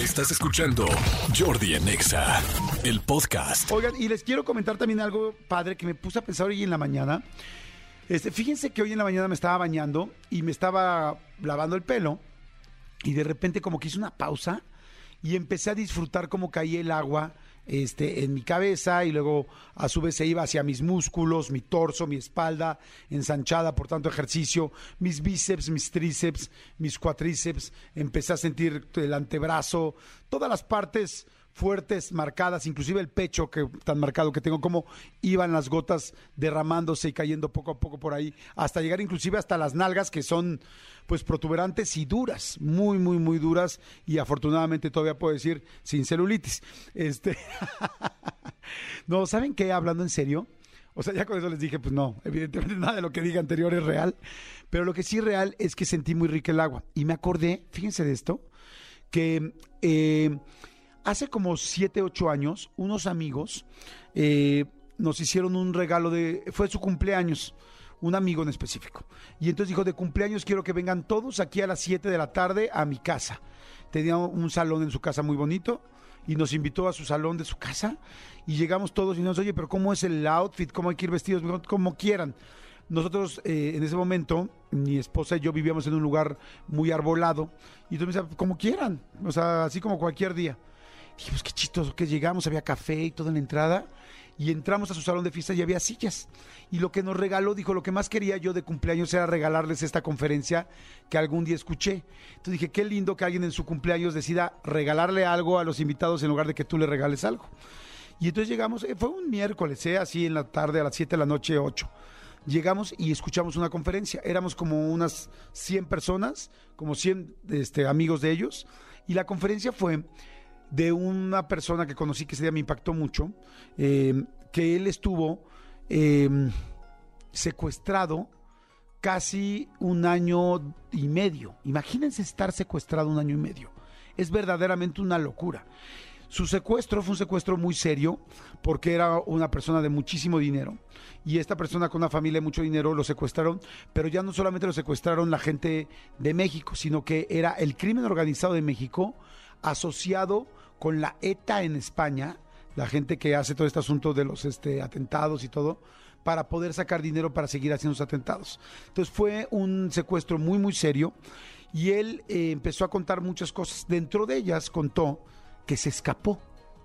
Estás escuchando Jordi en Exa, el podcast. Oigan, y les quiero comentar también algo padre que me puse a pensar hoy en la mañana. Este, fíjense que hoy en la mañana me estaba bañando y me estaba lavando el pelo y de repente como que hice una pausa y empecé a disfrutar cómo caía el agua este, en mi cabeza y luego a su vez se iba hacia mis músculos, mi torso, mi espalda ensanchada por tanto ejercicio, mis bíceps, mis tríceps, mis cuatríceps, empecé a sentir el antebrazo, todas las partes fuertes, marcadas, inclusive el pecho que tan marcado que tengo, como iban las gotas derramándose y cayendo poco a poco por ahí, hasta llegar inclusive hasta las nalgas que son pues protuberantes y duras, muy, muy, muy duras, y afortunadamente todavía puedo decir sin celulitis. Este no, ¿saben qué? Hablando en serio. O sea, ya con eso les dije, pues no, evidentemente nada de lo que diga anterior es real, pero lo que sí es real es que sentí muy rica el agua. Y me acordé, fíjense de esto, que eh, Hace como 7, 8 años, unos amigos eh, nos hicieron un regalo de. Fue su cumpleaños, un amigo en específico. Y entonces dijo: De cumpleaños quiero que vengan todos aquí a las 7 de la tarde a mi casa. Tenía un salón en su casa muy bonito y nos invitó a su salón de su casa. Y llegamos todos y nos, oye, pero ¿cómo es el outfit? ¿Cómo hay que ir vestidos? Como quieran. Nosotros eh, en ese momento, mi esposa y yo vivíamos en un lugar muy arbolado. Y entonces me decía, como quieran, o sea, así como cualquier día. Dijimos, qué chistoso que llegamos, había café y todo en la entrada. Y entramos a su salón de fiesta y había sillas. Y lo que nos regaló, dijo, lo que más quería yo de cumpleaños era regalarles esta conferencia que algún día escuché. Entonces dije, qué lindo que alguien en su cumpleaños decida regalarle algo a los invitados en lugar de que tú le regales algo. Y entonces llegamos, eh, fue un miércoles, eh, así en la tarde, a las 7 de la noche, 8 llegamos y escuchamos una conferencia. Éramos como unas 100 personas, como 100 este, amigos de ellos, y la conferencia fue de una persona que conocí que ese día me impactó mucho, eh, que él estuvo em, secuestrado casi un año y medio. Imagínense estar secuestrado un año y medio. Es verdaderamente una locura. Su secuestro fue un secuestro muy serio porque era una persona de muchísimo dinero y esta persona con una familia de mucho dinero lo secuestraron, pero ya no solamente lo secuestraron la gente de México, sino que era el crimen organizado de México asociado con la ETA en España, la gente que hace todo este asunto de los este, atentados y todo, para poder sacar dinero para seguir haciendo los atentados. Entonces fue un secuestro muy, muy serio y él eh, empezó a contar muchas cosas. Dentro de ellas contó que se escapó,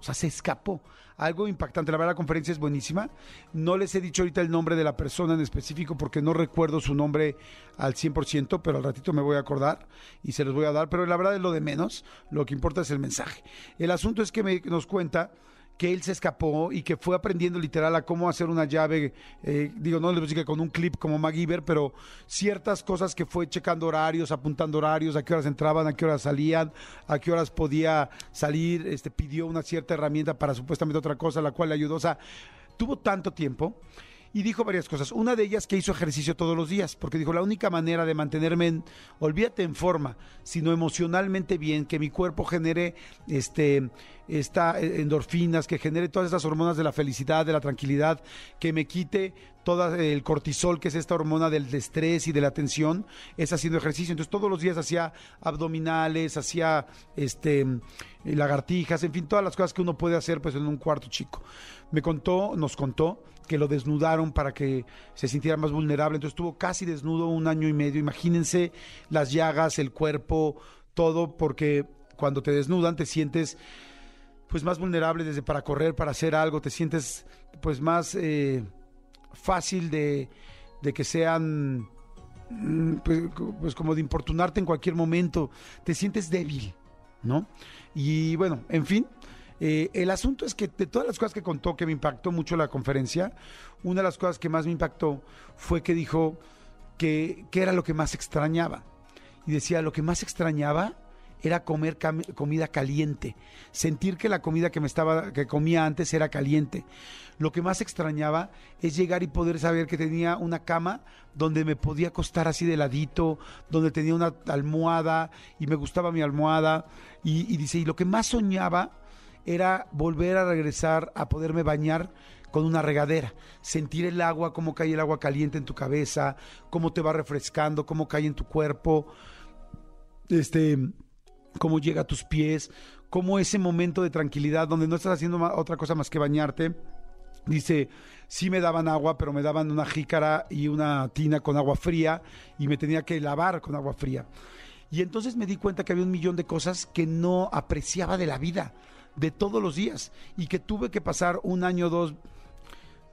sea, se escapó algo impactante. La verdad, la conferencia es buenísima. No les he dicho ahorita el nombre de la persona en específico porque no recuerdo su nombre al 100%, pero al ratito me voy a acordar y se los voy a dar. Pero la verdad es lo de menos. Lo que importa es el mensaje. El asunto es que me, nos cuenta que él se escapó y que fue aprendiendo literal a cómo hacer una llave, eh, digo, no le voy a decir que con un clip como MacGyver, pero ciertas cosas que fue checando horarios, apuntando horarios, a qué horas entraban, a qué horas salían, a qué horas podía salir, este, pidió una cierta herramienta para supuestamente otra cosa, la cual le ayudó, o sea, tuvo tanto tiempo y dijo varias cosas. Una de ellas que hizo ejercicio todos los días, porque dijo, la única manera de mantenerme, en, olvídate en forma, sino emocionalmente bien, que mi cuerpo genere este, esta, eh, endorfinas, que genere todas esas hormonas de la felicidad, de la tranquilidad, que me quite todo el cortisol, que es esta hormona del estrés y de la tensión, es haciendo ejercicio. Entonces todos los días hacía abdominales, hacía este lagartijas, en fin, todas las cosas que uno puede hacer pues en un cuarto chico. Me contó, nos contó que lo desnudaron para que se sintiera más vulnerable. Entonces estuvo casi desnudo un año y medio. Imagínense las llagas, el cuerpo, todo, porque cuando te desnudan te sientes pues más vulnerable desde para correr, para hacer algo, te sientes pues más eh, fácil de, de, que sean mm, pues, pues como de importunarte en cualquier momento, te sientes débil, ¿no? Y bueno, en fin, eh, el asunto es que de todas las cosas que contó que me impactó mucho la conferencia, una de las cosas que más me impactó fue que dijo que, que era lo que más extrañaba. Y decía, lo que más extrañaba era comer comida caliente, sentir que la comida que me estaba que comía antes era caliente. Lo que más extrañaba es llegar y poder saber que tenía una cama donde me podía acostar así de ladito, donde tenía una almohada y me gustaba mi almohada y, y dice, y lo que más soñaba era volver a regresar a poderme bañar con una regadera, sentir el agua, cómo cae el agua caliente en tu cabeza, cómo te va refrescando, cómo cae en tu cuerpo. Este, cómo llega a tus pies, cómo ese momento de tranquilidad donde no estás haciendo otra cosa más que bañarte. Dice, sí me daban agua, pero me daban una jícara y una tina con agua fría y me tenía que lavar con agua fría. Y entonces me di cuenta que había un millón de cosas que no apreciaba de la vida, de todos los días, y que tuve que pasar un año dos,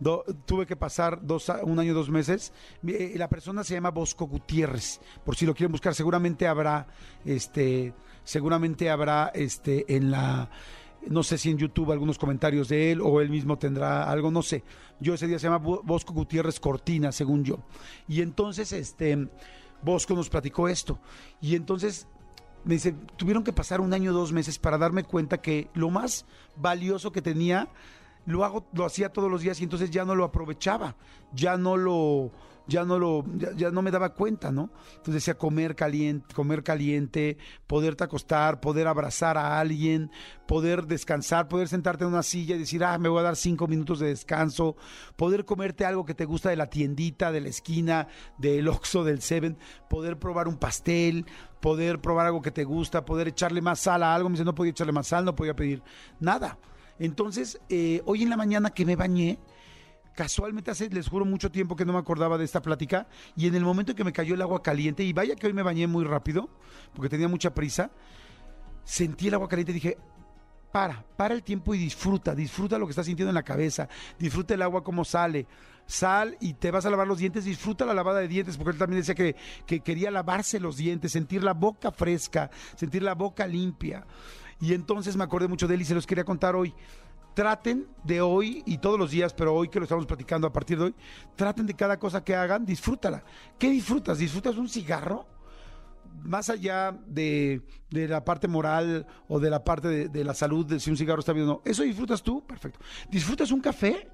do- tuve que pasar dos, un año dos meses. Eh, La persona se llama Bosco Gutiérrez, por si lo quieren buscar, seguramente habrá, este, seguramente habrá, este, en la, no sé si en YouTube algunos comentarios de él o él mismo tendrá algo, no sé. Yo ese día se llama Bo- Bosco Gutiérrez Cortina, según yo. Y entonces, este, Bosco nos platicó esto. Y entonces me dice, tuvieron que pasar un año, dos meses para darme cuenta que lo más valioso que tenía lo hago, lo hacía todos los días y entonces ya no lo aprovechaba, ya no lo, ya no lo, ya, no me daba cuenta, ¿no? Entonces decía comer caliente, comer caliente, poderte acostar, poder abrazar a alguien, poder descansar, poder sentarte en una silla y decir, ah, me voy a dar cinco minutos de descanso, poder comerte algo que te gusta de la tiendita, de la esquina, del Oxxo, del Seven, poder probar un pastel, poder probar algo que te gusta, poder echarle más sal a algo. Me dice, no podía echarle más sal, no podía pedir nada. Entonces, eh, hoy en la mañana que me bañé, casualmente hace, les juro, mucho tiempo que no me acordaba de esta plática, y en el momento en que me cayó el agua caliente, y vaya que hoy me bañé muy rápido, porque tenía mucha prisa, sentí el agua caliente y dije, para, para el tiempo y disfruta, disfruta lo que estás sintiendo en la cabeza, disfruta el agua como sale, sal y te vas a lavar los dientes, disfruta la lavada de dientes, porque él también decía que, que quería lavarse los dientes, sentir la boca fresca, sentir la boca limpia. Y entonces me acordé mucho de él y se los quería contar hoy. Traten de hoy y todos los días, pero hoy que lo estamos platicando a partir de hoy, traten de cada cosa que hagan, disfrútala. ¿Qué disfrutas? ¿Disfrutas un cigarro? más allá de, de la parte moral o de la parte de, de la salud, de si un cigarro está bien o no, ¿eso disfrutas tú? Perfecto. ¿Disfrutas un café?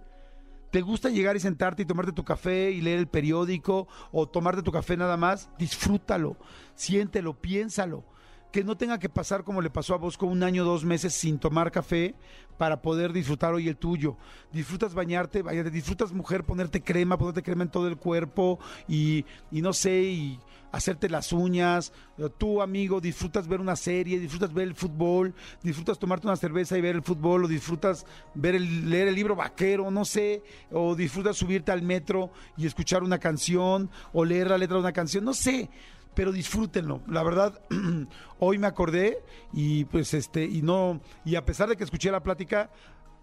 ¿Te gusta llegar y sentarte y tomarte tu café y leer el periódico o tomarte tu café nada más? Disfrútalo, siéntelo, piénsalo. Que no tenga que pasar como le pasó a Bosco un año, dos meses sin tomar café para poder disfrutar hoy el tuyo. Disfrutas bañarte, disfrutas mujer, ponerte crema, ponerte crema en todo el cuerpo y, y no sé, y hacerte las uñas. Tú, amigo, disfrutas ver una serie, disfrutas ver el fútbol, disfrutas tomarte una cerveza y ver el fútbol, o disfrutas ver el, leer el libro vaquero, no sé, o disfrutas subirte al metro y escuchar una canción, o leer la letra de una canción, no sé pero disfrútenlo. La verdad, hoy me acordé y pues este, y no, y a pesar de que escuché la plática,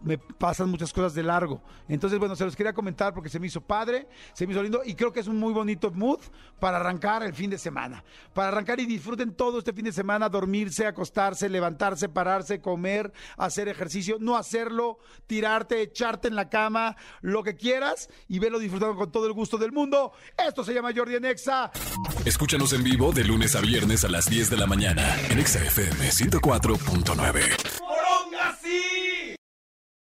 me pasan muchas cosas de largo. Entonces, bueno, se los quería comentar porque se me hizo padre, se me hizo lindo y creo que es un muy bonito mood para arrancar el fin de semana. Para arrancar y disfruten todo este fin de semana, dormirse, acostarse, levantarse, pararse, comer, hacer ejercicio, no hacerlo, tirarte, echarte en la cama, lo que quieras y verlo disfrutando con todo el gusto del mundo. Esto se llama Jordi Anexa. Escúchanos en vivo de lunes a viernes a las 10 de la mañana en Exa FM 104.9.